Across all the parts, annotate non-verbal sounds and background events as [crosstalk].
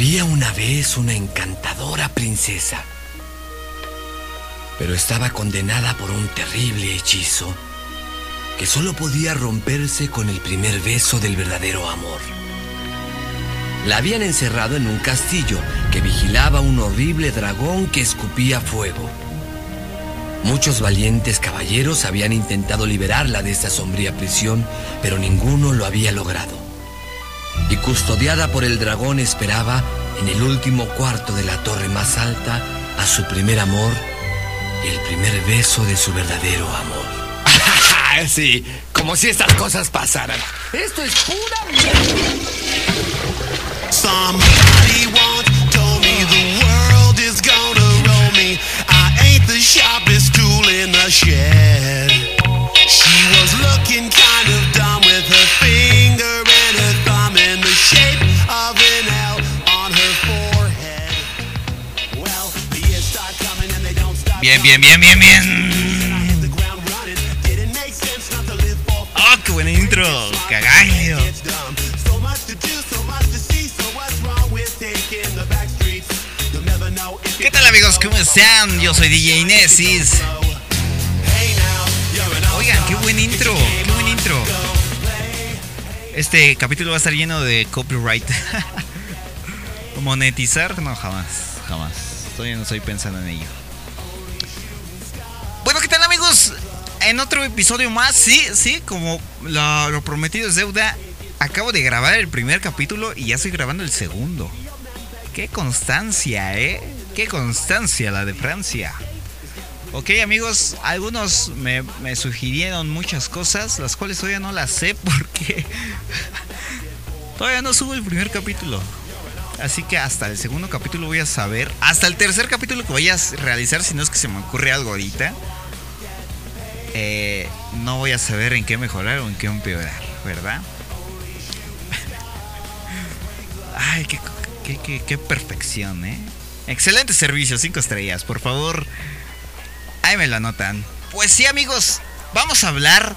Había una vez una encantadora princesa, pero estaba condenada por un terrible hechizo que solo podía romperse con el primer beso del verdadero amor. La habían encerrado en un castillo que vigilaba un horrible dragón que escupía fuego. Muchos valientes caballeros habían intentado liberarla de esta sombría prisión, pero ninguno lo había logrado. Y custodiada por el dragón esperaba, en el último cuarto de la torre más alta, a su primer amor y el primer beso de su verdadero amor. [laughs] sí, como si estas cosas pasaran. Esto es pura mierda. Somebody once told me the world is gonna roll me. I ain't the sharpest tool in the shed. She was looking kind Bien, bien, bien, bien, bien. Oh, qué buen intro, cagallo. ¿Qué tal amigos? ¿Cómo están? Yo soy DJ Inesis. Oigan, qué buen intro, qué buen intro. Este capítulo va a estar lleno de copyright. [laughs] ¿Monetizar? No, jamás, jamás. Todavía no estoy pensando en ello. En otro episodio más, sí, sí, como lo, lo prometido es deuda. Acabo de grabar el primer capítulo y ya estoy grabando el segundo. Qué constancia, ¿eh? Qué constancia la de Francia. Ok amigos, algunos me, sugirieron muchas cosas, las cuales todavía no las sé [laughs] porque todavía no subo el primer capítulo. Así que hasta el segundo capítulo voy a saber, hasta el tercer capítulo que voy a realizar, si no es que se me ocurre algo ahorita, eh, no voy a saber en qué mejorar o en qué empeorar, ¿verdad? Ay, qué, qué, qué perfección, ¿eh? Excelente servicio, 5 estrellas, por favor. Ahí me lo anotan. Pues sí, amigos, vamos a hablar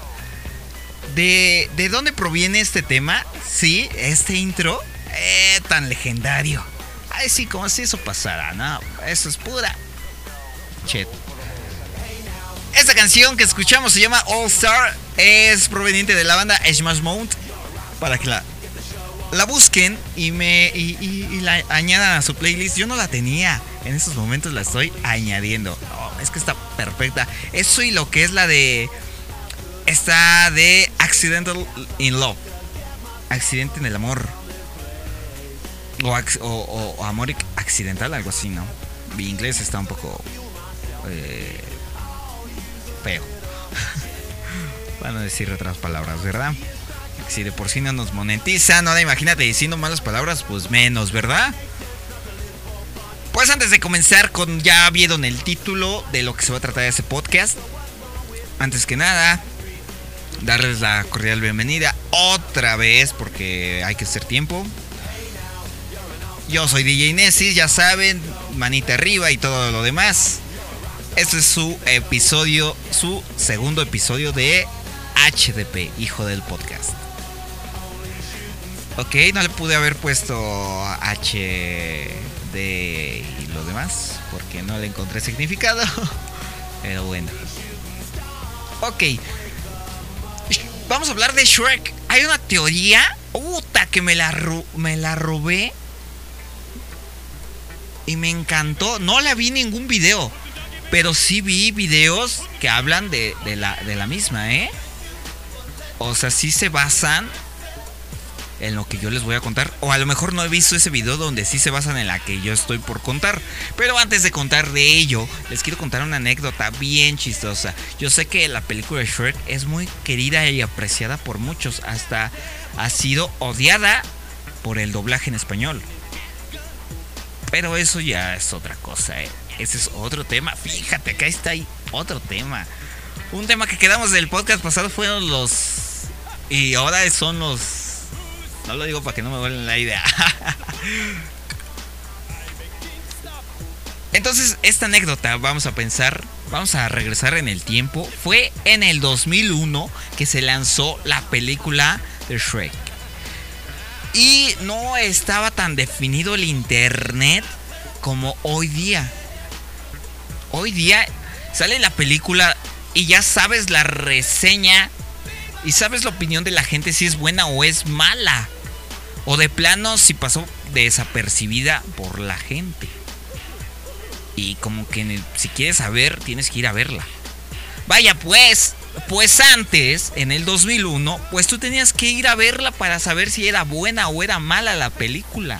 de, de dónde proviene este tema. Sí, este intro eh, tan legendario. Ay, sí, como si eso pasara, ¿no? Eso es pura. Chet. Esta canción que escuchamos se llama All Star. Es proveniente de la banda Smash Mount. Para que la la busquen y me y, la añadan a su playlist. Yo no la tenía. En estos momentos la estoy añadiendo. es que está perfecta. Eso y lo que es la de. Está de Accidental in Love. Accidente en el amor. O, amor accidental, algo así, ¿no? Mi inglés está un poco. Eh, feo. Van a decir otras palabras, ¿verdad? Si de por sí no nos monetizan, ahora imagínate diciendo malas palabras, pues menos, ¿verdad? Pues antes de comenzar con ya vieron el título de lo que se va a tratar de este podcast. Antes que nada, darles la cordial bienvenida otra vez porque hay que hacer tiempo. Yo soy DJ Nessis, ya saben, manita arriba y todo lo demás. Este es su episodio, su segundo episodio de HDP, hijo del podcast. Ok, no le pude haber puesto H, D y lo demás, porque no le encontré significado. [laughs] Pero bueno. Ok. Vamos a hablar de Shrek. Hay una teoría. Puta, que me la, me la robé. Y me encantó. No la vi ningún video. Pero sí vi videos que hablan de, la, la misma, ¿eh? O sea, sí se basan en lo que yo les voy a contar. O a lo mejor no he visto ese video donde sí se basan en la que yo estoy por contar. Pero antes de contar de ello, les quiero contar una anécdota bien chistosa. Yo sé que la película de Shrek es muy querida y apreciada por muchos. Hasta ha sido odiada por el doblaje en español. Pero eso ya es otra cosa, ¿eh? Ese es otro tema. Fíjate, acá está ahí otro tema. Un tema que quedamos del podcast pasado fueron los... Y ahora son los no lo digo para que no me vuelvan la idea. [laughs] Entonces, esta anécdota, vamos a pensar, vamos a regresar en el tiempo. Fue en el 2001 que se lanzó la película de Shrek. Y no estaba tan definido el internet como hoy día. Hoy día sale la película y ya sabes la reseña y sabes la opinión de la gente si es buena o es mala. O de plano si pasó desapercibida por la gente. Y como que si quieres saber, tienes que ir a verla. Vaya pues, pues antes, en el 2001, pues tú tenías que ir a verla para saber si era buena o era mala la película.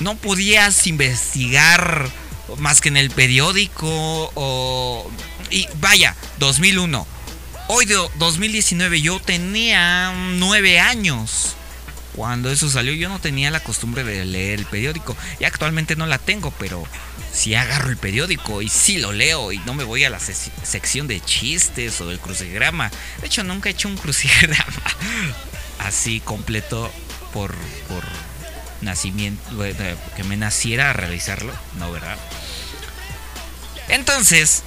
No podías investigar más que en el periódico o... Y vaya, 2001. Hoy de 2019 yo tenía nueve años. Cuando eso salió yo no tenía la costumbre de leer el periódico. Y actualmente no la tengo, pero si agarro el periódico y si lo leo y no me voy a la sección de chistes o del crucigrama. De hecho nunca he hecho un [laughs] crucigrama así completo por, por nacimiento, que me naciera a realizarlo. No, ¿verdad? Entonces,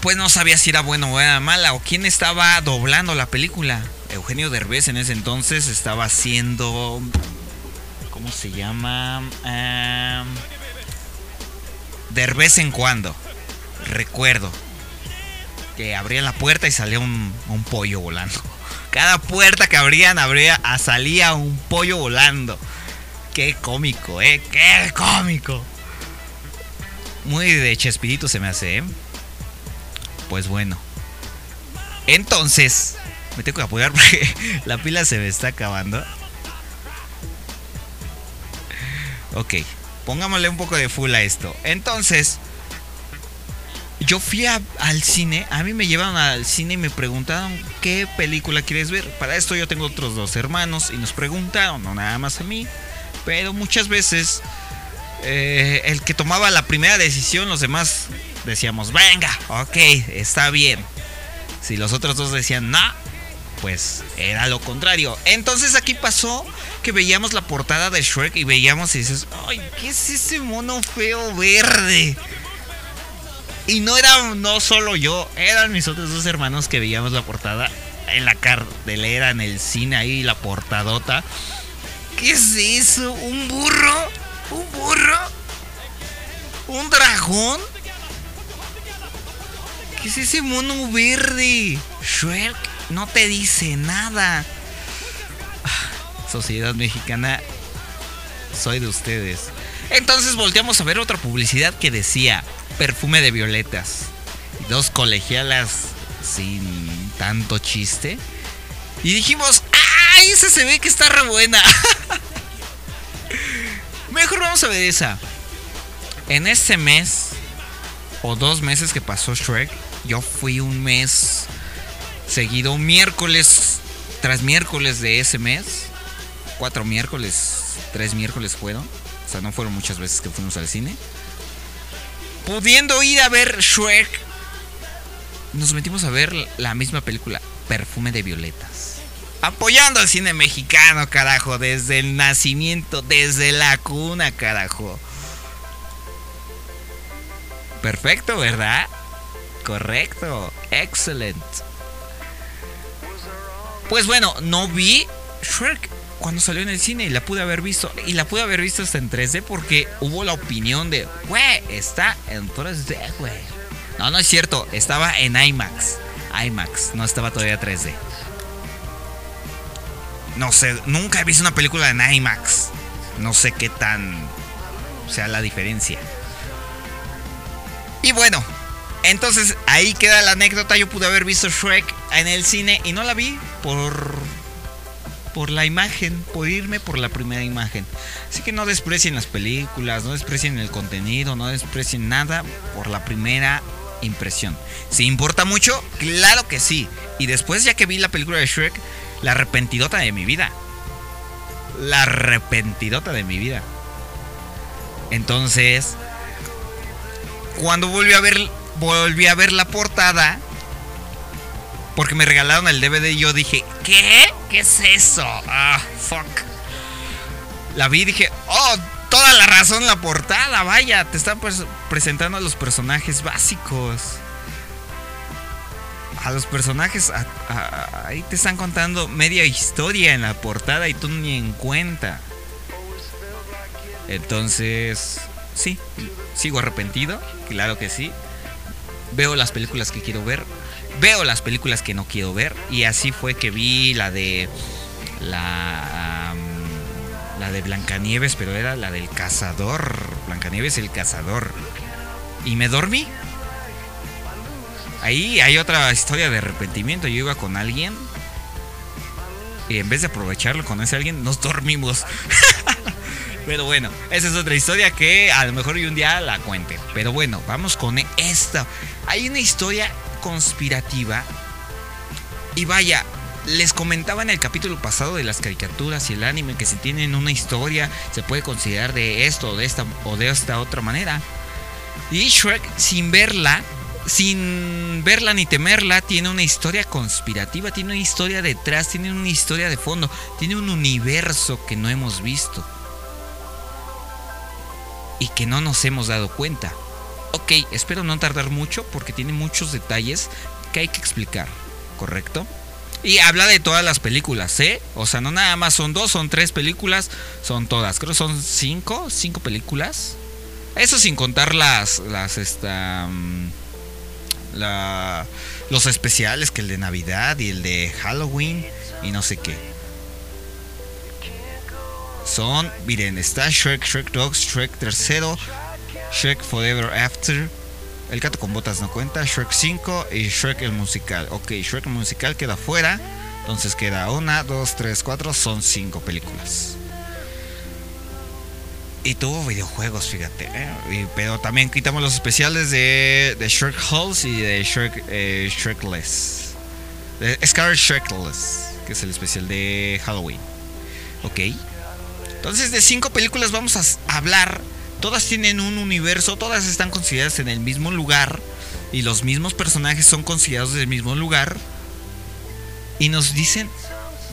pues no sabía si era bueno o era mala o quién estaba doblando la película. Eugenio Derbez en ese entonces estaba haciendo. ¿Cómo se llama? Uh, Derbez en cuando. Recuerdo. Que abría la puerta y salía un, pollo volando. [laughs] Cada puerta que abrían, abría, ah, salía un pollo volando. Qué cómico, eh. Qué cómico. Muy de Chespirito se me hace, eh. Pues bueno. Entonces, me tengo que apoyar porque [laughs] la pila se me está acabando. Ok, pongámosle un poco de full a esto. Entonces, yo fui al cine, a mí me llevaron al cine y me preguntaron qué película quieres ver. Para esto yo tengo otros dos hermanos y nos preguntaron, no nada más a mí, pero muchas veces eh, el que tomaba la primera decisión, los demás decíamos, venga, ok, está bien. Si los otros dos decían, no, pues era lo contrario. Entonces aquí pasó que veíamos la portada de Shrek y veíamos y dices, ay, ¿qué es ese mono feo verde? Y no era no solo yo, eran mis otros dos hermanos que veíamos la portada en la cartelera, en el cine ahí, la portadota. ¿Qué es eso? ¿Un burro? ¿Un burro? ¿Un dragón? ¿Qué es ese mono verde? Shrek no te dice nada. Sociedad Mexicana, soy de ustedes. Entonces volteamos a ver otra publicidad que decía perfume de violetas. Dos colegialas sin tanto chiste. Y dijimos, ¡ay! Esa se ve que está re buena. [laughs] Mejor vamos a ver esa. En este mes, o dos meses que pasó Shrek, yo fui un mes seguido, miércoles tras miércoles de ese mes. Cuatro miércoles, tres miércoles fueron. O sea, no fueron muchas veces que fuimos al cine. Pudiendo ir a ver Shrek, nos metimos a ver la misma película, Perfume de Violetas. Apoyando al cine mexicano, carajo, desde el nacimiento, desde la cuna, carajo. Perfecto, ¿verdad? Correcto. Excelente. Pues bueno, no vi Shrek cuando salió en el cine y la pude haber visto. Y la pude haber visto hasta en 3D porque hubo la opinión de, güey, está en 3D, güey. No, no es cierto, estaba en IMAX. IMAX, no estaba todavía 3D. No sé, nunca he visto una película en IMAX. No sé qué tan sea la diferencia. Y bueno, entonces ahí queda la anécdota. Yo pude haber visto Shrek en el cine y no la vi por por la imagen, por irme por la primera imagen. Así que no desprecien las películas, no desprecien el contenido, no desprecien nada por la primera impresión. Si importa mucho, claro que sí. Y después ya que vi la película de Shrek, la arrepentidota de mi vida. La arrepentidota de mi vida. Entonces, cuando volví a ver volví a ver la portada porque me regalaron el DVD y yo dije, ¿qué? ¿Qué es eso? Ah, fuck. La vi y dije, oh, toda la razón la portada, vaya, te están presentando a los personajes básicos. a los personajes, ahí te están contando media historia en la portada y tú ni en cuenta. Entonces, sí, sigo arrepentido, claro que sí. Veo las películas que quiero ver, veo las películas que no quiero ver y así fue que vi la de la la de Blancanieves, pero era la del cazador. Blancanieves el cazador. Y me dormí. Ahí hay otra historia de arrepentimiento. Yo iba con alguien y en vez de aprovecharlo con ese alguien, nos dormimos. [laughs] Pero bueno, esa es otra historia que a lo mejor un día la cuente. Pero bueno, vamos con esta. Hay una historia conspirativa. Y vaya, les comentaba en el capítulo pasado de las caricaturas y el anime que si tienen una historia se puede considerar de esto o de esta o de esta otra manera. Y Shrek sin verla, sin verla ni temerla, tiene una historia conspirativa, tiene una historia detrás, tiene una historia de fondo, tiene un universo que no hemos visto. Y que no nos hemos dado cuenta. Ok, espero no tardar mucho porque tiene muchos detalles que hay que explicar, ¿correcto? Y habla de todas las películas, ¿eh? O sea, no nada más son dos, son tres películas, son todas. Creo que son cinco, cinco películas. Eso sin contar las, las, esta, mm, la, los especiales, que el de Navidad y el de Halloween y no sé qué. Son, miren, está Shrek, Shrek Dogs, Shrek tercero, Shrek Forever After, el gato con botas no cuenta. Shrek 5 y Shrek el musical. Ok, Shrek el musical queda fuera. Entonces queda una, dos, tres, cuatro. Son cinco películas. Y tuvo videojuegos, fíjate. ¿eh? pero también quitamos los especiales de, de Shrek Halls y de Shrek, eh, Shrekless. De Scar Shrekless, que es el especial de Halloween. Ok. Entonces de cinco películas vamos a hablar Todas tienen un universo, todas están consideradas en el mismo lugar y los mismos personajes son considerados del mismo lugar. Y nos dicen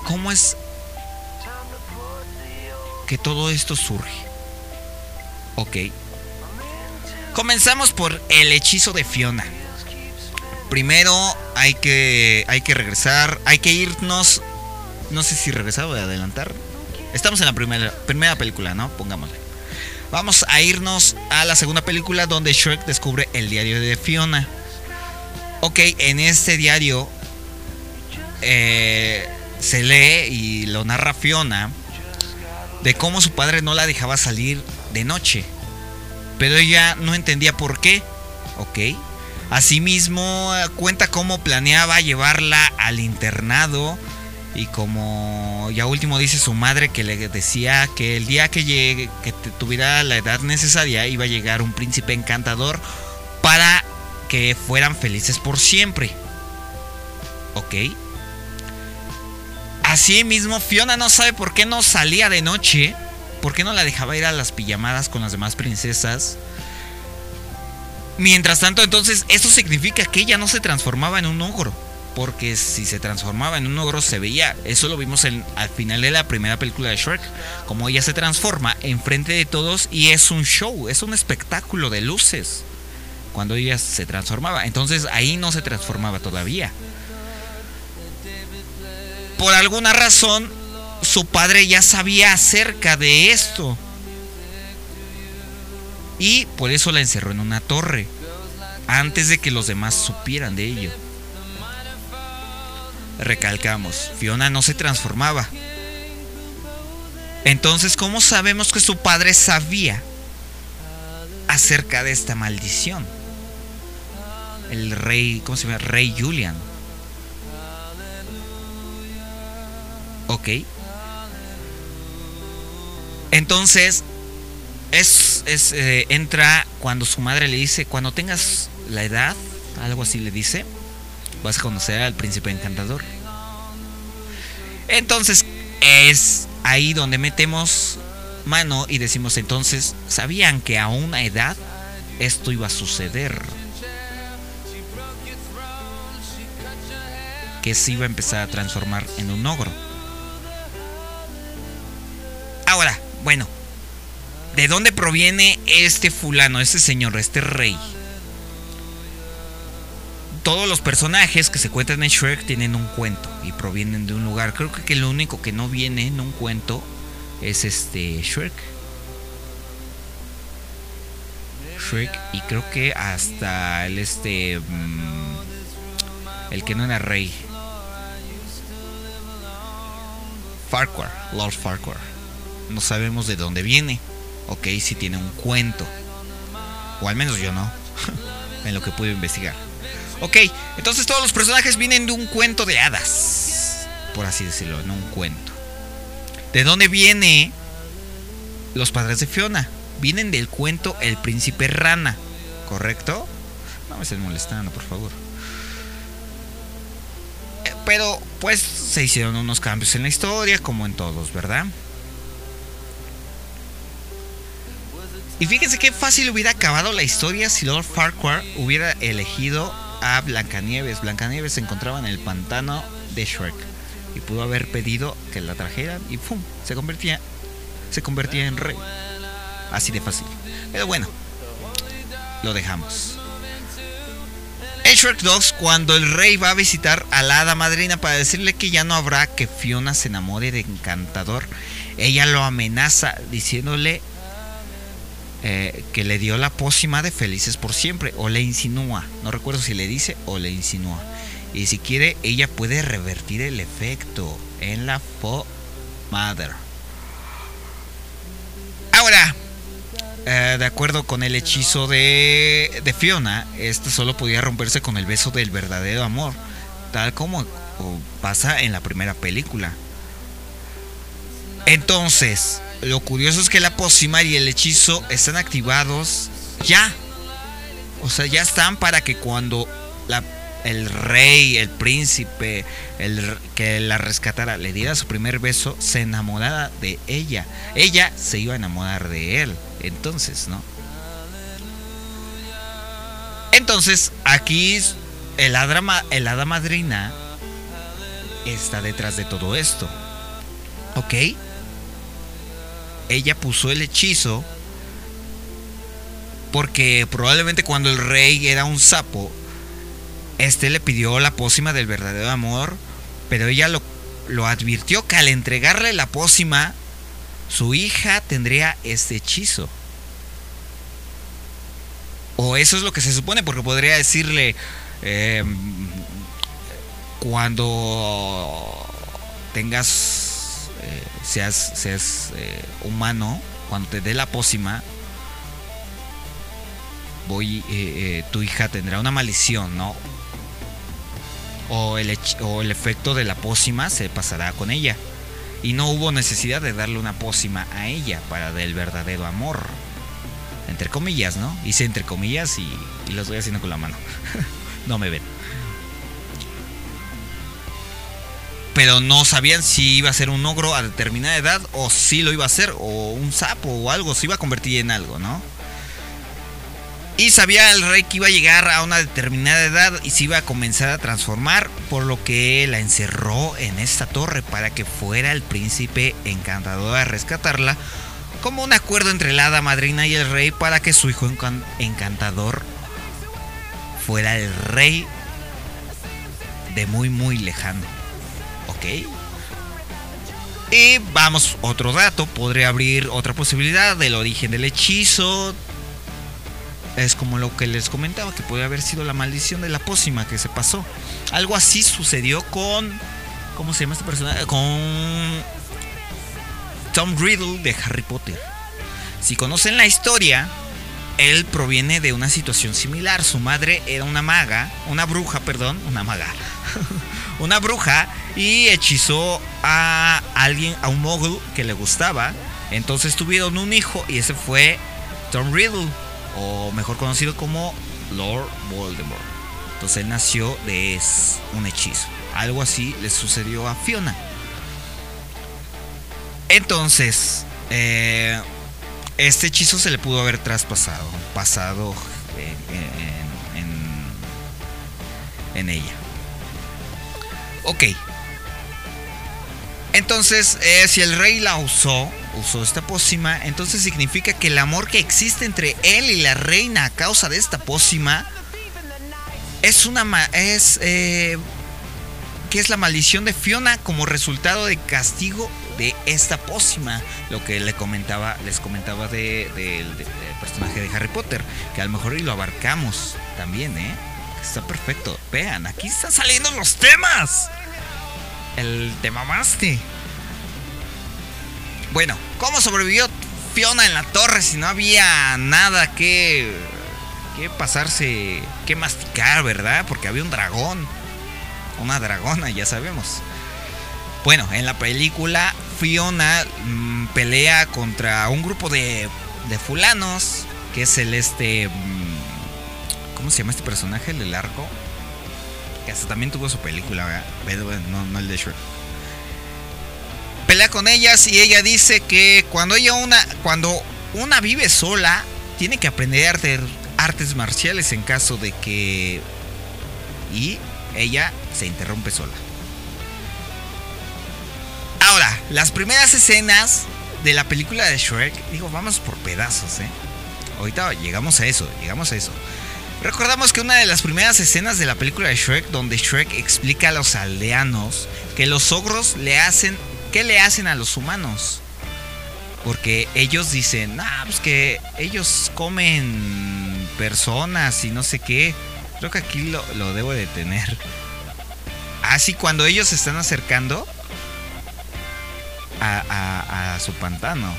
cómo es que todo esto surge. Ok. Comenzamos por el hechizo de Fiona. Primero hay que, hay que regresar, hay que irnos. No sé si regresar o adelantar. Estamos en la primera, primera película, ¿no? Pongámosle. Vamos a irnos a la segunda película donde Shrek descubre el diario de Fiona. Ok, en este diario eh, se lee y lo narra Fiona de cómo su padre no la dejaba salir de noche. Pero ella no entendía por qué. Ok. Asimismo, cuenta cómo planeaba llevarla al internado y como ya último dice su madre que le decía que el día que llegue, que tuviera la edad necesaria, iba a llegar un príncipe encantador para que fueran felices por siempre. ¿Ok? Así mismo, Fiona no sabe por qué no salía de noche. ¿Por qué no la dejaba ir a las pijamadas con las demás princesas? Mientras tanto, entonces, eso significa que ella no se transformaba en un ogro porque si se transformaba en un ogro se veía. Eso lo vimos al final de la primera película de Shrek, como ella se transforma enfrente de todos y es un show, es un espectáculo de luces cuando ella se transformaba. Entonces ahí no se transformaba todavía. Por alguna razón, su padre ya sabía acerca de esto. Y por eso la encerró en una torre, antes de que los demás supieran de ello. Recalcamos, Fiona no se transformaba. Entonces, ¿cómo sabemos que su padre sabía acerca de esta maldición? El rey, ¿cómo se llama? Rey Julian. Ok. Entonces, es, eh, entra cuando su madre le dice, cuando tengas la edad, algo así le dice, vas a conocer al príncipe encantador. Entonces es ahí donde metemos mano y decimos entonces, ¿sabían que a una edad esto iba a suceder? Que se iba a empezar a transformar en un ogro. Ahora, bueno, ¿de dónde proviene este fulano, este señor, este rey? Todos los personajes que se cuentan en Shrek tienen un cuento y provienen de un lugar. Creo que lo único que no viene en un cuento es este Shrek. Shrek y creo que hasta el este mm, el que no era rey. Farquhar, Lord Farquhar. No sabemos de dónde viene. Ok, si tiene un cuento. O al menos yo no. [laughs] en lo que puedo investigar. Ok, entonces todos los personajes vienen de un cuento de hadas. Por así decirlo, en un cuento. ¿De dónde viene los padres de Fiona? Vienen del cuento El príncipe rana, ¿correcto? No me estén molestando, por favor. Eh, pero pues se hicieron unos cambios en la historia, como en todos, ¿verdad? Y fíjense qué fácil hubiera acabado la historia si Lord Farquhar hubiera elegido a Blancanieves. Blancanieves se encontraba en el pantano de Shrek y pudo haber pedido que la trajeran y ¡pum! se convertía se convertía en rey. Así de fácil. Pero bueno, lo dejamos. En Shrek 2, cuando el rey va a visitar a la hada madrina para decirle que ya no habrá que Fiona se enamore de Encantador, ella lo amenaza diciéndole eh, que le dio la pócima de felices por siempre, o le insinúa, no recuerdo si le dice o le insinúa. Y si quiere, ella puede revertir el efecto en la Fo Mother. Ahora, eh, de acuerdo con el hechizo de, de Fiona, este solo podía romperse con el beso del verdadero amor, tal como pasa en la primera película. Entonces, lo curioso es que la pócima y el hechizo están activados ya. O sea, ya están para que cuando el rey, el príncipe, el que la rescatara, le diera su primer beso, se enamorara de ella. Ella se iba a enamorar de él. Entonces, ¿no? Entonces, aquí el el hada madrina está detrás de todo esto. ¿Ok? Ella puso el hechizo porque probablemente cuando el rey era un sapo, este le pidió la pócima del verdadero amor, pero ella lo, lo advirtió que al entregarle la pócima, su hija tendría este hechizo. O eso es lo que se supone, porque podría decirle, em, cuando tengas eh, seas, seas eh, humano, cuando te dé la pócima, voy, eh, tu hija tendrá una maldición, ¿no? O el, o el efecto de la pócima se pasará con ella. Y no hubo necesidad de darle una pócima a ella para del verdadero amor. Entre comillas, ¿no? Hice entre comillas y, y lo estoy haciendo con la mano. [laughs] no me ven. Pero no sabían si iba a ser un ogro a determinada edad o si lo iba a ser, o un sapo o algo, se iba a convertir en algo, ¿no? Y sabía el rey que iba a llegar a una determinada edad y se iba a comenzar a transformar, por lo que la encerró en esta torre para que fuera el príncipe encantador a rescatarla, como un acuerdo entre la hada madrina y el rey para que su hijo encantador fuera el rey de muy muy lejano. Ok. Y vamos, otro dato, podría abrir otra posibilidad del origen del hechizo. Es como lo que les comentaba, que puede haber sido la maldición de la pócima que se pasó. Algo así sucedió con... ¿Cómo se llama esta persona? Con Tom Riddle de Harry Potter. Si conocen la historia, él proviene de una situación similar. Su madre era una maga, una bruja, perdón, una maga. [laughs] una bruja y hechizó a alguien, a un mogul que le gustaba. Entonces tuvieron un hijo y ese fue Tom Riddle, o mejor conocido como Lord Voldemort. Entonces él nació de un hechizo. Algo así le sucedió a Fiona. Entonces, eh, este hechizo se le pudo haber traspasado, pasado en ella. Ok. Entonces, eh, si el rey la usó, usó esta pócima, entonces significa que el amor que existe entre él y la reina a causa de esta pócima es una es eh, que es la maldición de Fiona como resultado de castigo de esta pócima. Lo que le comentaba, les comentaba del personaje de Harry Potter, que a lo mejor lo abarcamos también, ¿eh? Está perfecto. Vean, aquí están saliendo los temas. El tema mamaste. Bueno, ¿cómo sobrevivió Fiona en la torre si no había nada que, que pasarse, que masticar, ¿verdad? Porque había un dragón. Una dragona, ya sabemos. Bueno, en la película Fiona mm, pelea contra un grupo de, de fulanos, que es el este... ¿Cómo se llama este personaje? El del arco. Que hasta también tuvo su película, ¿verdad? No, no el de Shrek. Pelea con ellas y ella dice que cuando ella una... Cuando una vive sola, tiene que aprender artes marciales en caso de que... Y ella se interrumpe sola. Ahora, las primeras escenas de la película de Shrek, digo, vamos por pedazos, ¿eh? Ahorita llegamos a eso, llegamos a eso. Recordamos que una de las primeras escenas de la película de Shrek, donde Shrek explica a los aldeanos que los ogros le hacen, ¿qué le hacen a los humanos? Porque ellos dicen, ah, pues que ellos comen personas y no sé qué. Creo que aquí lo, lo debo de tener. Así cuando ellos se están acercando a, su pantano.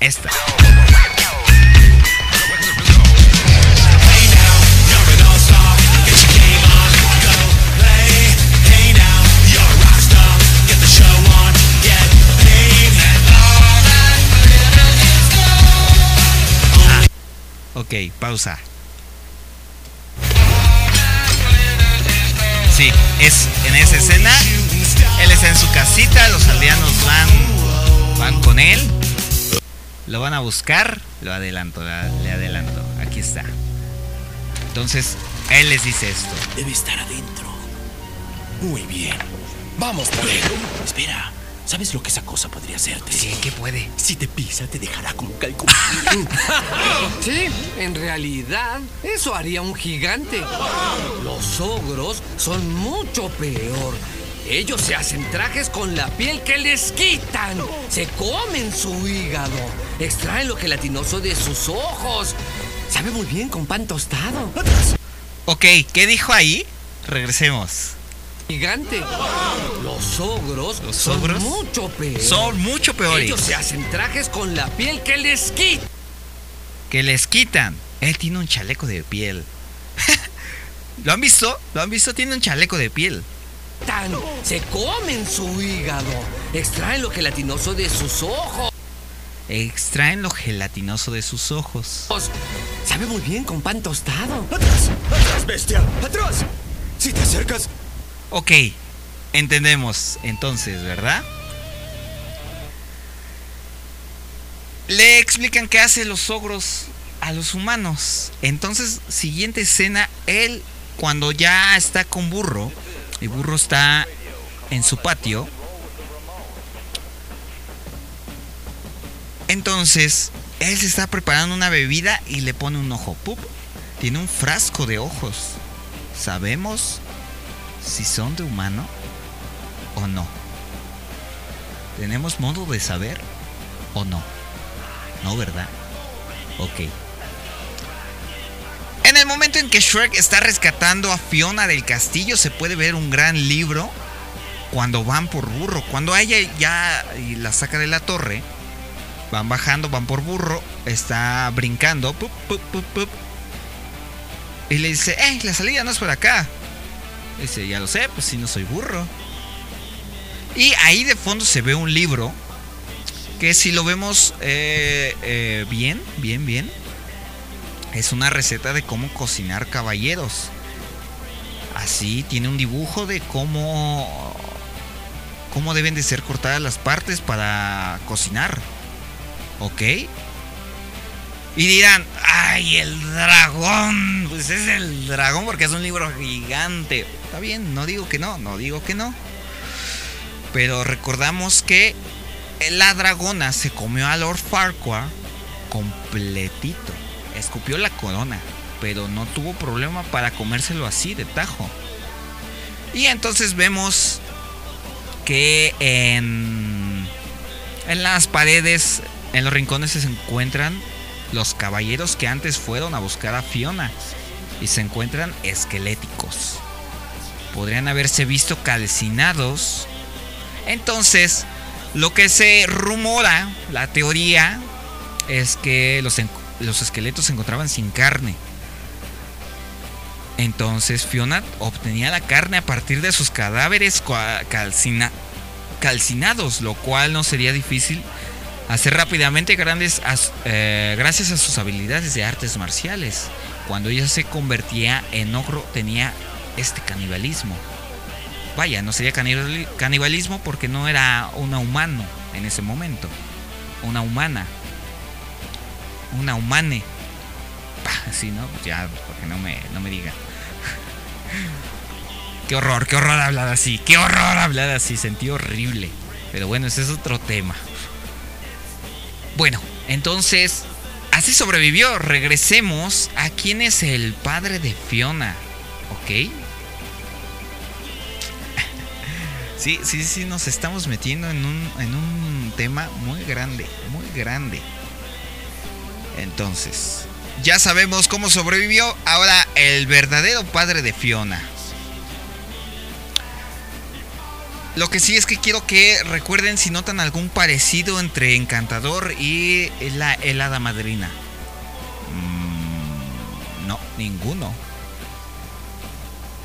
Esta. Pausa. Sí, es en esa escena. Él está en su casita, los aldeanos van, van con él. Lo van a buscar. Lo adelanto, le adelanto. Aquí está. Entonces, él les dice esto. Debe estar adentro. Muy bien. Vamos él. Espera. ¿Sabes lo que esa cosa podría hacerte? Sí, ¿qué puede? Si te pisa, te dejará como calco. [laughs] sí, en realidad, eso haría un gigante. Los ogros son mucho peor. Ellos se hacen trajes con la piel que les quitan. Se comen su hígado. Extraen lo gelatinoso de sus ojos. Sabe muy bien con pan tostado. Ok, ¿qué dijo ahí? Regresemos gigante. Los ogros son mucho peores. Son mucho peores. Ellos se hacen trajes con la piel que les quitan. Que les quitan. Él tiene un chaleco de piel. [laughs] ¿Lo han visto? ¿Lo han visto? Tiene un chaleco de piel. Se comen su hígado. Extraen lo gelatinoso de sus ojos. Extraen lo gelatinoso de sus ojos. Sabe muy bien con pan tostado. ¡Atrás! ¡Atrás, bestia! ¡Atrás! Si te acercas, Ok, entendemos entonces, ¿verdad? Le explican qué hacen los ogros a los humanos. Entonces, siguiente escena, él cuando ya está con Burro, y Burro está en su patio, entonces él se está preparando una bebida y le pone un ojo. ¡Pup! Tiene un frasco de ojos. Sabemos si son de humano o no. ¿Tenemos modo de saber o no? No, ¿verdad? Ok. En el momento en que Shrek está rescatando a Fiona del castillo, se puede ver un gran libro cuando van por burro. Cuando ella ya la saca de la torre, van bajando, van por burro, está brincando, y le dice, ¡eh! La salida no es por acá. Dice, ya lo sé, pues si no soy burro. Y ahí de fondo se ve un libro que si lo vemos eh, eh, bien, bien, bien, es una receta de cómo cocinar caballeros. Así tiene un dibujo de cómo cómo deben de ser cortadas las partes para cocinar. ¿Ok? Y dirán, ay, el dragón. Pues es el dragón porque es un libro gigante. Está bien, no digo que no, no digo que no. Pero recordamos que la dragona se comió a Lord Farquhar completito. Escupió la corona. pero no tuvo problema para comérselo así de tajo. Y entonces vemos que en, en las paredes, en los rincones se encuentran los caballeros que antes fueron a buscar a Fiona y se encuentran esqueléticos. Podrían haberse visto calcinados. Entonces, lo que se rumora, la teoría, es que los, los esqueletos se encontraban sin carne. Entonces Fiona obtenía la carne a partir de sus cadáveres calcinados, lo cual no sería difícil hacer rápidamente grandes, eh, gracias a sus habilidades de artes marciales. Cuando ella se convertía en ogro tenía este canibalismo. Vaya, no sería canibalismo porque no era una humano en ese momento. Una humana. Una humane. [laughs] Así, ¿no? Ya, porque no me, no me diga. [laughs] qué horror, qué horror hablar así. Qué horror hablar así. Sentí horrible. Pero bueno, ese es otro tema. Bueno, entonces, así sobrevivió. Regresemos a quién es el padre de Fiona. ¿Ok? Sí, sí, sí, nos estamos metiendo en un, en un tema muy grande, muy grande. Entonces, ya sabemos cómo sobrevivió ahora el verdadero padre de Fiona. Lo que sí es que quiero que recuerden si notan algún parecido entre Encantador y la helada madrina. Mm, no, ninguno.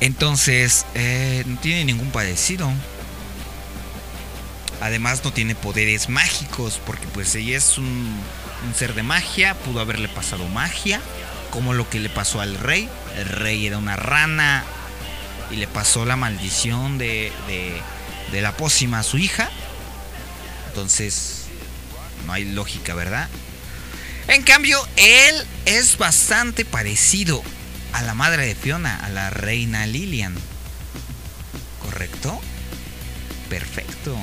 Entonces, eh, no tiene ningún parecido. Además no tiene poderes mágicos porque pues ella es un, ser de magia, pudo haberle pasado magia, como lo que le pasó al rey. El rey era una rana y le pasó la maldición de, de la pócima a su hija. Entonces, no hay lógica, ¿verdad? En cambio, él es bastante parecido a la madre de Fiona, a la reina Lilian. ¿Correcto? Perfecto.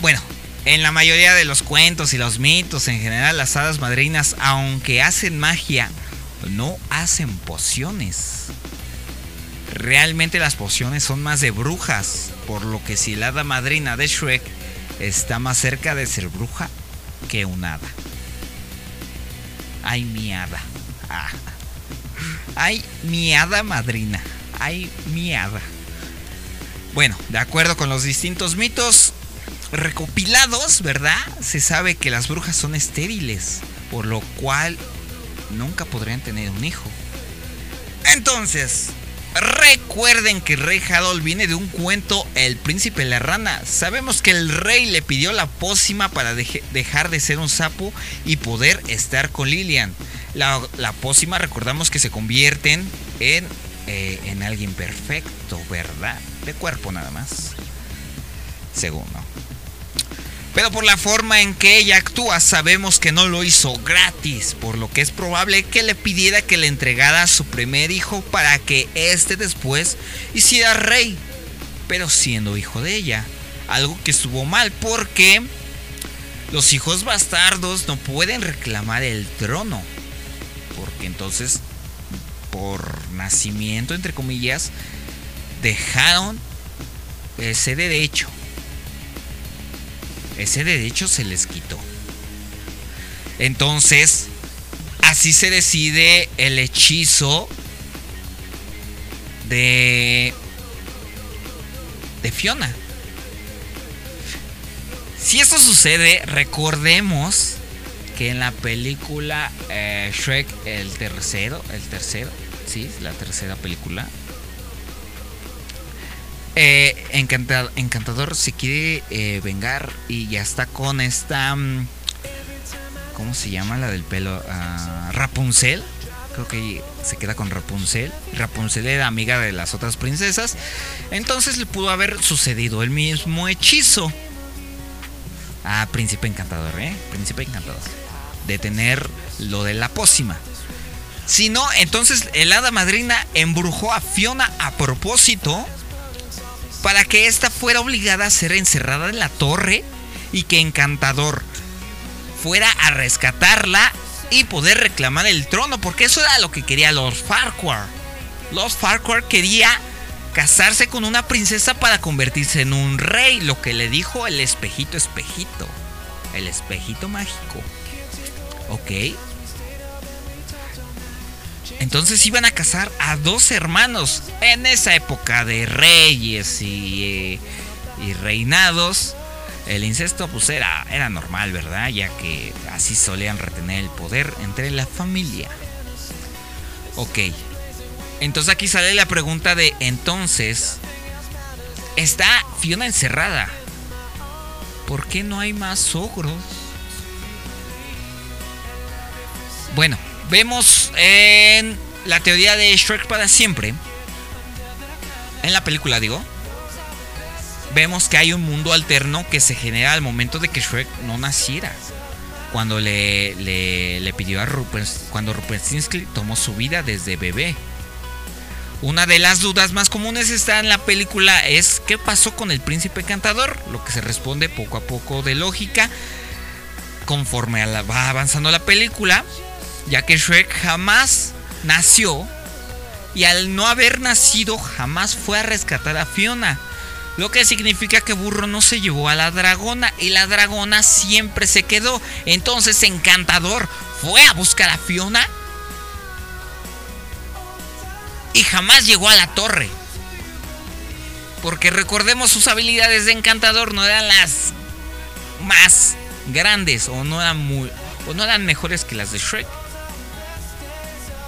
Bueno, en la mayoría de los cuentos y los mitos, en general, las hadas madrinas, aunque hacen magia, no hacen pociones. Realmente las pociones son más de brujas, por lo que si la hada madrina de Shrek está más cerca de ser bruja que un hada. Ay, mi hada. Ah. Ay, mi hada madrina. Ay, mi hada. Bueno, de acuerdo con los distintos mitos, recopilados, ¿verdad? Se sabe que las brujas son estériles, por lo cual nunca podrían tener un hijo. Entonces, recuerden que Rey Hadol viene de un cuento El príncipe la rana. Sabemos que el rey le pidió la pócima para dejar de ser un sapo y poder estar con Lilian. La, pócima recordamos que se convierten en, eh, en alguien perfecto, ¿verdad? De cuerpo nada más. Segundo. Pero por la forma en que ella actúa sabemos que no lo hizo gratis, por lo que es probable que le pidiera que le entregara a su primer hijo para que éste después hiciera rey, pero siendo hijo de ella. Algo que estuvo mal porque los hijos bastardos no pueden reclamar el trono, porque entonces por nacimiento, entre comillas, dejaron ese derecho ese derecho se les quitó. Entonces, así se decide el hechizo de de Fiona. Si esto sucede, recordemos que en la película eh, Shrek el tercero, el tercero, sí, la tercera película, eh, Encantador se quiere eh, vengar y ya está con esta... Mm, ¿Cómo se llama la del pelo? Ah, Rapunzel. Creo que se queda con Rapunzel. Rapunzel era amiga de las otras princesas. Entonces le pudo haber sucedido el mismo hechizo. Ah, príncipe encantador, ¿eh? Príncipe encantador. De tener lo de la pócima. Si no, entonces el hada madrina embrujó a Fiona a propósito para que ésta fuera obligada a ser encerrada en la torre y que Encantador fuera a rescatarla y poder reclamar el trono, porque eso era lo que quería Lord Farquhar. Lord Farquhar quería casarse con una princesa para convertirse en un rey, lo que le dijo el espejito espejito, el espejito mágico. ¿Ok? Entonces iban a casar a dos hermanos. En esa época de reyes y, eh, y reinados, el incesto pues era, era normal, ¿verdad? Ya que así solían retener el poder entre la familia. Ok. Entonces aquí sale la pregunta de entonces, está Fiona encerrada. ¿Por qué no hay más ogros? Bueno, vemos en la teoría de Shrek para siempre. En la película, digo. Vemos que hay un mundo alterno que se genera al momento de que Shrek no naciera. Cuando le, le, pidió a Rupert, cuando Ruperstinsky tomó su vida desde bebé. Una de las dudas más comunes está en la película es ¿qué pasó con el príncipe cantador? Lo que se responde poco a poco de lógica conforme va avanzando la película, ya que Shrek jamás nació y al no haber nacido jamás fue a rescatar a Fiona. Lo que significa que Burro no se llevó a la dragona y la dragona siempre se quedó. Entonces Encantador fue a buscar a Fiona y jamás llegó a la torre. Porque recordemos sus habilidades de encantador no eran las más grandes o no eran o no eran mejores que las de Shrek.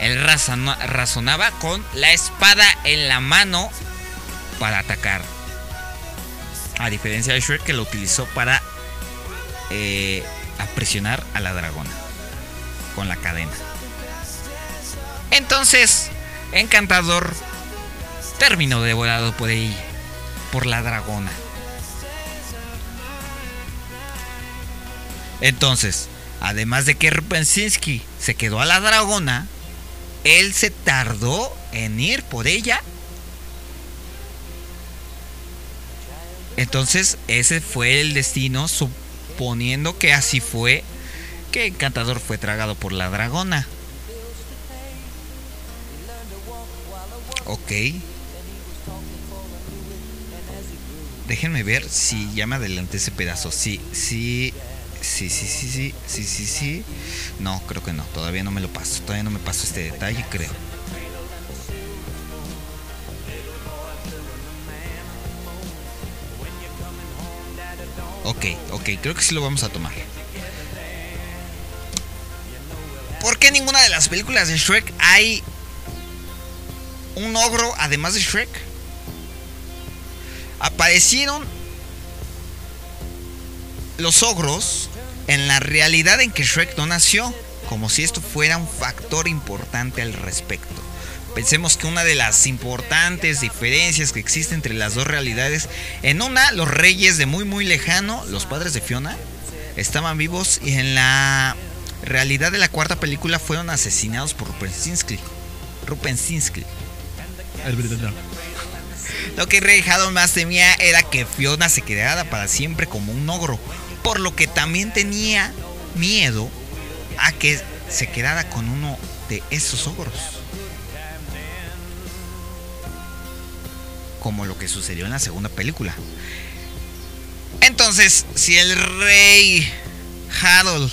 Él razonaba con la espada en la mano para atacar. A diferencia de Shrek que lo utilizó para eh, a la dragona con la cadena. Entonces, Encantador terminó devorado por ahí, por la dragona. Entonces, además de que Rupensinski se quedó a la dragona, él se tardó en ir por ella. Entonces, ese fue el destino, suponiendo que así fue, que Encantador fue tragado por la dragona. Ok. Déjenme ver si ya me adelanté ese pedazo. Sí, sí, sí, sí, sí, sí, sí, sí, sí. No, creo que no. Todavía no me lo paso. Todavía no me paso este detalle, creo. Ok, ok, creo que sí lo vamos a tomar. ¿Por qué en ninguna de las películas de Shrek hay un ogro además de Shrek. Aparecieron los ogros en la realidad en que Shrek no nació, como si esto fuera un factor importante al respecto. Pensemos que una de las importantes diferencias que existe entre las dos realidades, en una los reyes de muy muy lejano, los padres de Fiona, estaban vivos y en la realidad de la cuarta película fueron asesinados por Rupensinski. Rupensinski. Lo que Rey más temía era que Fiona se quedara para siempre como un ogro, por lo que también tenía miedo a que se quedara con uno de esos ogros. Como lo que sucedió en la segunda película. Entonces, si el rey Harold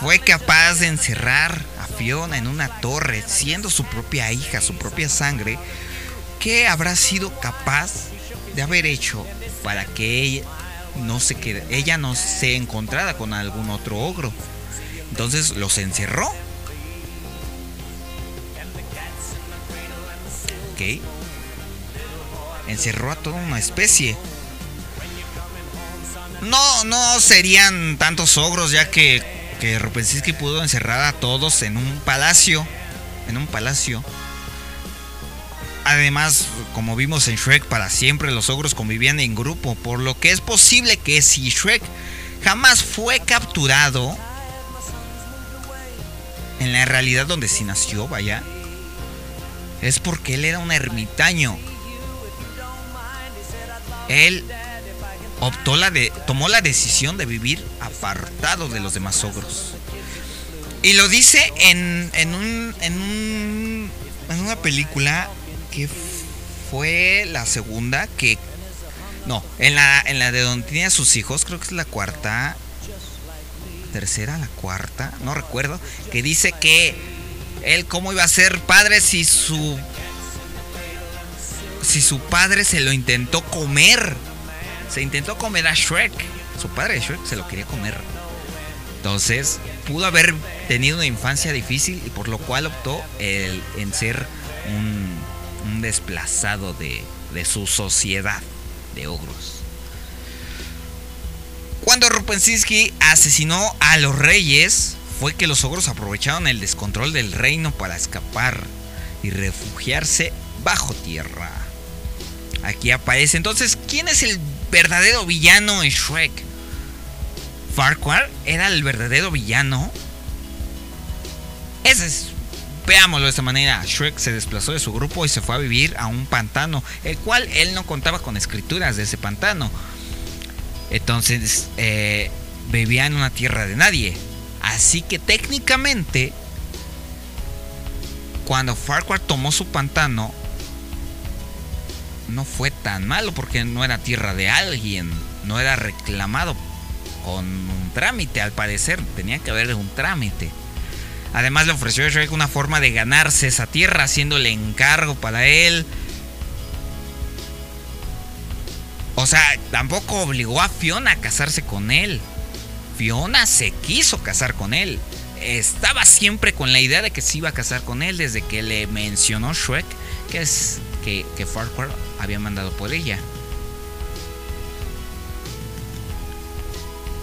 fue capaz de encerrar Fiona en una torre, siendo su propia hija, su propia sangre, ¿qué habrá sido capaz de haber hecho para que ella no se quede, ella no se encontrara con algún otro ogro? Entonces los encerró. Ok. Encerró a toda una especie. No, no serían tantos ogros ya que que pudo encerrar a todos en un palacio. En un palacio. Además, como vimos en Shrek, para siempre los ogros convivían en grupo, por lo que es posible que si Shrek jamás fue capturado, en la realidad donde sí nació, vaya, es porque él era un ermitaño. Él optó la de, tomó la decisión de vivir apartado de los demás ogros. Y lo dice en, en, un, en, un, en una película que fue la segunda que... No, en la, en la de donde tenía sus hijos, creo que es la cuarta. Tercera, la cuarta, no recuerdo. Que dice que él cómo iba a ser padre si su... Si su padre se lo intentó comer. Se intentó comer a Shrek. Su padre Shrek se lo quería comer. Entonces, pudo haber tenido una infancia difícil y por lo cual optó el, en ser un, desplazado de, de, su sociedad de ogros. Cuando Rupensinski asesinó a los reyes, fue que los ogros aprovecharon el descontrol del reino para escapar y refugiarse bajo tierra. Aquí aparece entonces, ¿quién es el verdadero villano en Shrek? Farquhar era el verdadero villano. Ese es. Veámoslo de esta manera. Shrek se desplazó de su grupo y se fue a vivir a un pantano, el cual él no contaba con escrituras de ese pantano. Entonces eh, vivía en una tierra de nadie. Así que técnicamente, cuando Farquhar tomó su pantano, no fue tan malo porque no era tierra de alguien, no era reclamado con un trámite, al parecer. Tenía que haber un trámite. Además le ofreció a Shrek una forma de ganarse esa tierra, haciéndole encargo para él. O sea, tampoco obligó a Fiona a casarse con él. Fiona se quiso casar con él. Estaba siempre con la idea de que se iba a casar con él desde que le mencionó Shrek que es que, Farquhar había mandado por ella.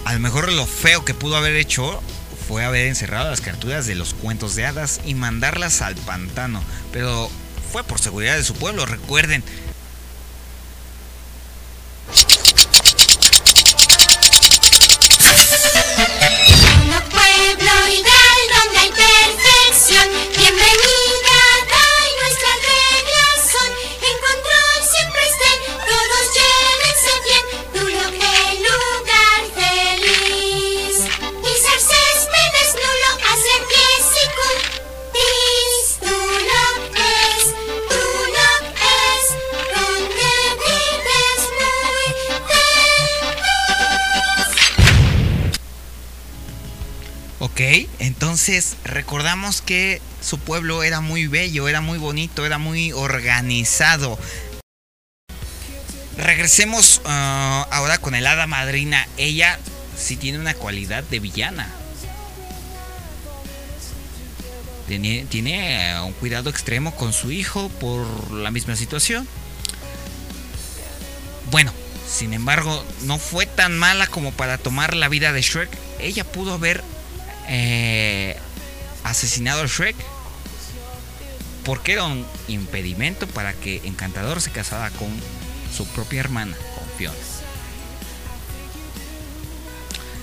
A lo mejor lo feo que pudo haber hecho fue haber encerrado las criaturas de los cuentos de hadas y mandarlas al pantano. Pero fue por seguridad de su pueblo, recuerden. Recordamos que su pueblo era muy bello, era muy bonito, era muy organizado. Regresemos ah, ahora con el hada madrina. Ella sí tiene una cualidad de villana. Tiene, tiene eh, un cuidado extremo con su hijo por la misma situación. Bueno, sin embargo, no fue tan mala como para tomar la vida de Shrek. Ella pudo haber eh, asesinado a Shrek porque era un impedimento para que Encantador se casara con su propia hermana, con Fiona.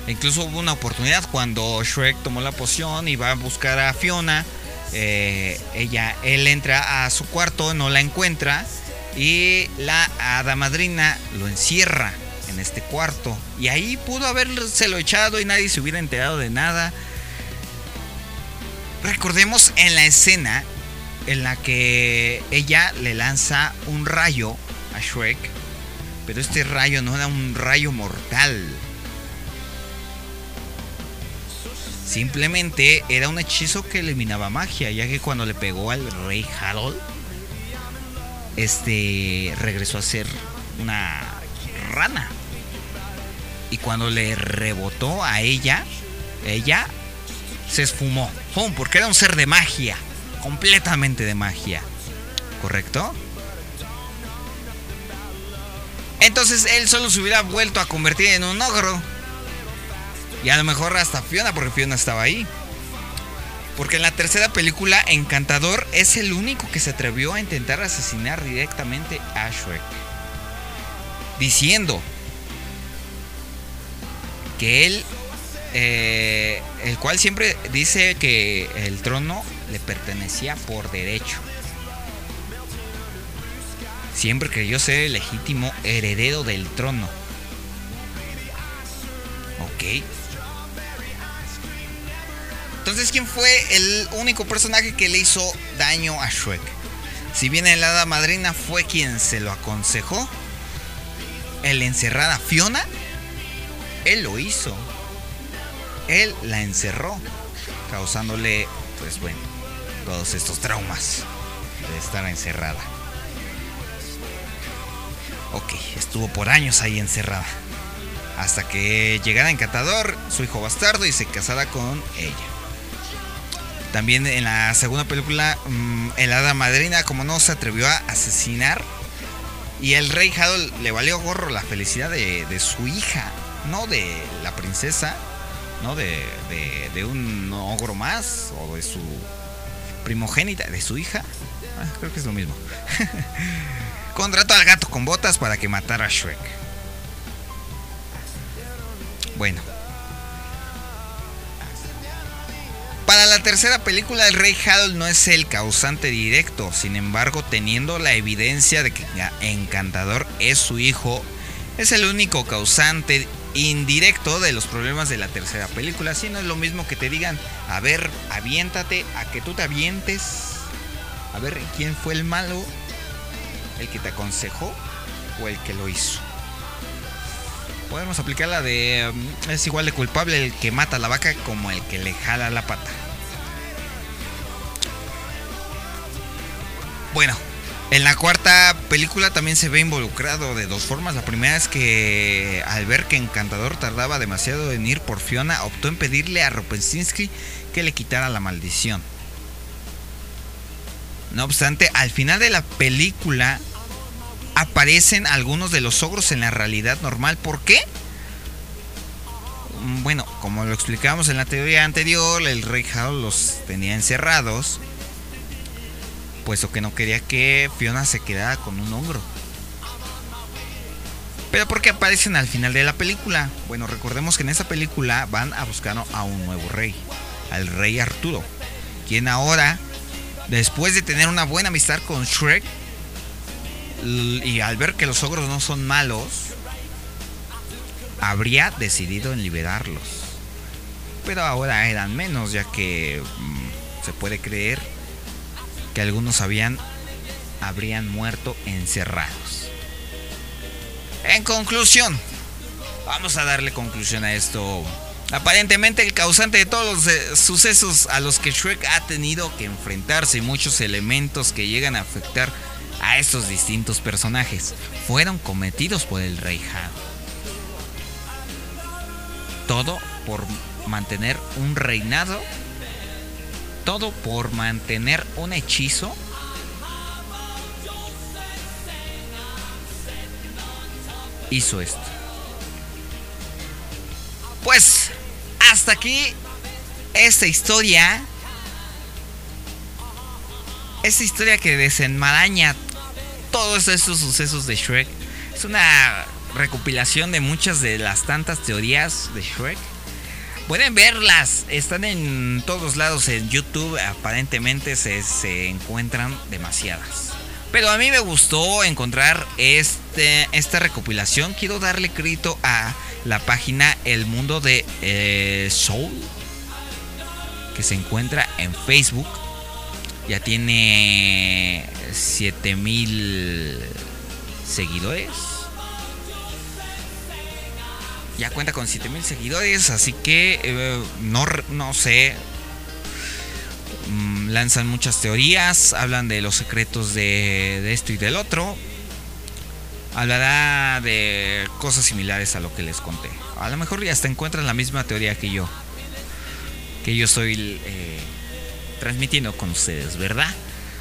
Incluso hubo una oportunidad cuando Shrek tomó la poción y va a buscar a Fiona. eh, ella, él entra a su cuarto, no la encuentra y la hada madrina lo encierra en este cuarto. Y ahí pudo habérselo echado y nadie se hubiera enterado de nada. Recordemos en la escena en la que ella le lanza un rayo a Shrek, pero este rayo no era un rayo mortal. Simplemente era un hechizo que eliminaba magia, ya que cuando le pegó al rey Harold, este regresó a ser una rana. Y cuando le rebotó a ella, ella se esfumó. ¡Pum! Porque era un ser de magia. Completamente de magia. ¿Correcto? Entonces él solo se hubiera vuelto a convertir en un ogro. Y a lo mejor hasta Fiona, porque Fiona estaba ahí. Porque en la tercera película, Encantador es el único que se atrevió a intentar asesinar directamente a Shrek. Diciendo que él, eh, el cual siempre dice que el trono le pertenecía por derecho. Siempre creyó ser el legítimo heredero del trono. Ok. Entonces, ¿quién fue el único personaje que le hizo daño a Shrek? Si bien el hada madrina fue quien se lo aconsejó, el encerrada Fiona, él lo hizo. Él la encerró, causándole, pues bueno, todos estos traumas de estar encerrada. Ok, estuvo por años ahí encerrada. Hasta que llegara Encantador, su hijo bastardo, y se casara con ella. También en la segunda película, mm, el hada madrina, como no se atrevió a asesinar, y el rey Harold le valió gorro la felicidad de, de su hija, no de la princesa, de, de un ogro más, o de su primogénita, de su hija. Ah, creo que es lo mismo. [laughs] Contrató al gato con botas para que matara a Shrek. Bueno. Para la tercera película, el rey Harold no es el causante directo, sin embargo, teniendo la evidencia de que Encantador es su hijo, es el único causante indirecto de los problemas de la tercera película. Si no es lo mismo que te digan, a ver, aviéntate, a que tú te avientes. A ver, ¿quién fue el malo? ¿El que te aconsejó o el que lo hizo? Podemos aplicar la de mm, es igual de culpable el que mata la vaca como el que le jala la pata. Bueno, en la cuarta película también se ve involucrado de dos formas. La primera es que al ver que Encantador tardaba demasiado en ir por Fiona, optó en pedirle a Rupensinski que le quitara la maldición. No obstante, al final de la película aparecen algunos de los ogros en la realidad normal. ¿Por qué? Mm, Bueno, como lo explicamos en la teoría anterior, el rey Harold los tenía encerrados, puesto que no quería que Fiona se quedara con un ogro. Pero ¿por qué aparecen al final de la película? Bueno, recordemos que en esa película van a buscar a un nuevo rey, al rey Arturo, quien ahora, después de tener una buena amistad con Shrek, y al ver que los ogros no son malos, habría decidido en liberarlos. Pero ahora eran menos, ya que mm, se puede creer que algunos habían habrían muerto encerrados. En conclusión, vamos a darle conclusión a esto. Aparentemente el causante de todos los eh, sucesos a los que Shrek ha tenido que enfrentarse y muchos elementos que llegan a afectar a estos distintos personajes fueron cometidos por el rey Han. Todo por mantener un reinado, todo por mantener un hechizo. Hizo esto. Pues hasta aquí esta historia. Esta historia que desenmaraña todos estos sucesos de Shrek. Es una recopilación de muchas de las tantas teorías de Shrek. Pueden verlas, están en todos lados en YouTube, aparentemente se, se encuentran demasiadas. Pero a mí me gustó encontrar este, esta recopilación. Quiero darle crédito a la página El Mundo de eh, Soul, que se encuentra en Facebook. Ya tiene 7000 seguidores. Ya cuenta con 7000 seguidores, así que eh, no, no sé. Mm, lanzan muchas teorías, hablan de los secretos de, de esto y del otro. Hablará de cosas similares a lo que les conté. A lo mejor ya hasta encuentran la misma teoría que yo. Que yo estoy eh, transmitiendo con ustedes, ¿verdad?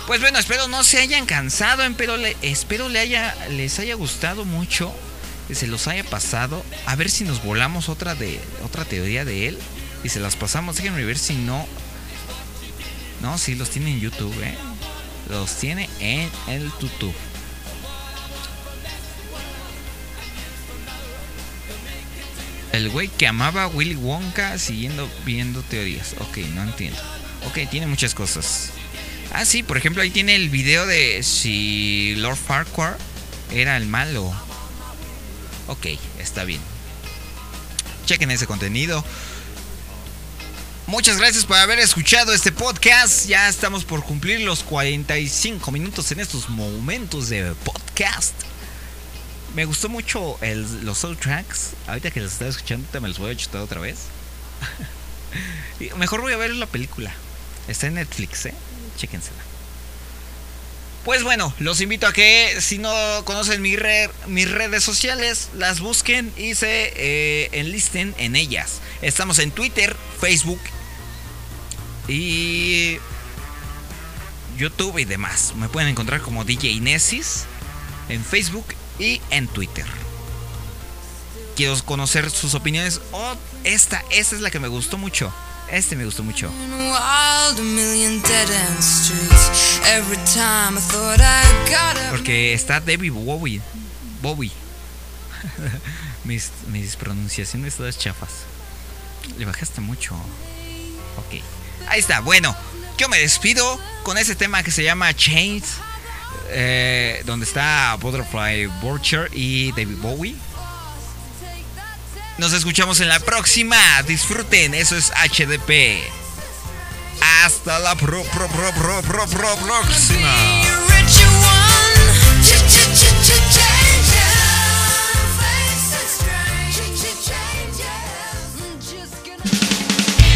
Pues bueno, espero no se hayan cansado, espero, espero le haya, les haya gustado mucho, se los haya pasado. A ver si nos volamos otra de otra teoría de él y se las pasamos. Déjenme ver si no. No, sí los tiene en YouTube, ¿eh? Los tiene en el YouTube. El güey que amaba a Willy Wonka siguiendo viendo teorías. Ok, no entiendo. Ok, tiene muchas cosas. Ah, sí, por ejemplo, ahí tiene el video de si Lord Farquhar era el malo. Ok, está bien. Chequen ese contenido. Muchas gracias por haber escuchado este podcast. Ya estamos por cumplir los 45 minutos en estos momentos de podcast. Me gustó mucho el- los soundtracks. Ahorita que los estaba escuchando, te me los voy a chutar otra vez. [laughs] Mejor voy a ver la película. Está en Netflix, ¿eh? Chéquensela. Pues bueno, los invito a que si no conocen mis redes sociales, las busquen y se eh, enlisten en ellas. Estamos en Twitter, Facebook y YouTube y demás. Me pueden encontrar como DJ Nesis en Facebook y en Twitter. Quiero conocer sus opiniones. Oh, esta, esta es la que me gustó mucho. Este me gustó mucho. Porque está Debbie Bowie. Bowie. [laughs] mis, mis pronunciaciones todas chafas. Le bajaste mucho. Ok. Ahí está. Bueno, yo me despido con ese tema que se llama Chains. eh, donde está Butterfly Butcher y David Bowie. Nos escuchamos en la próxima. Disfruten. Eso es HDP. Hasta la pro, pro, pro, pro, pro, pro, próxima.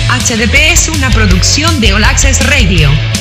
HDP es una producción de All Access Radio.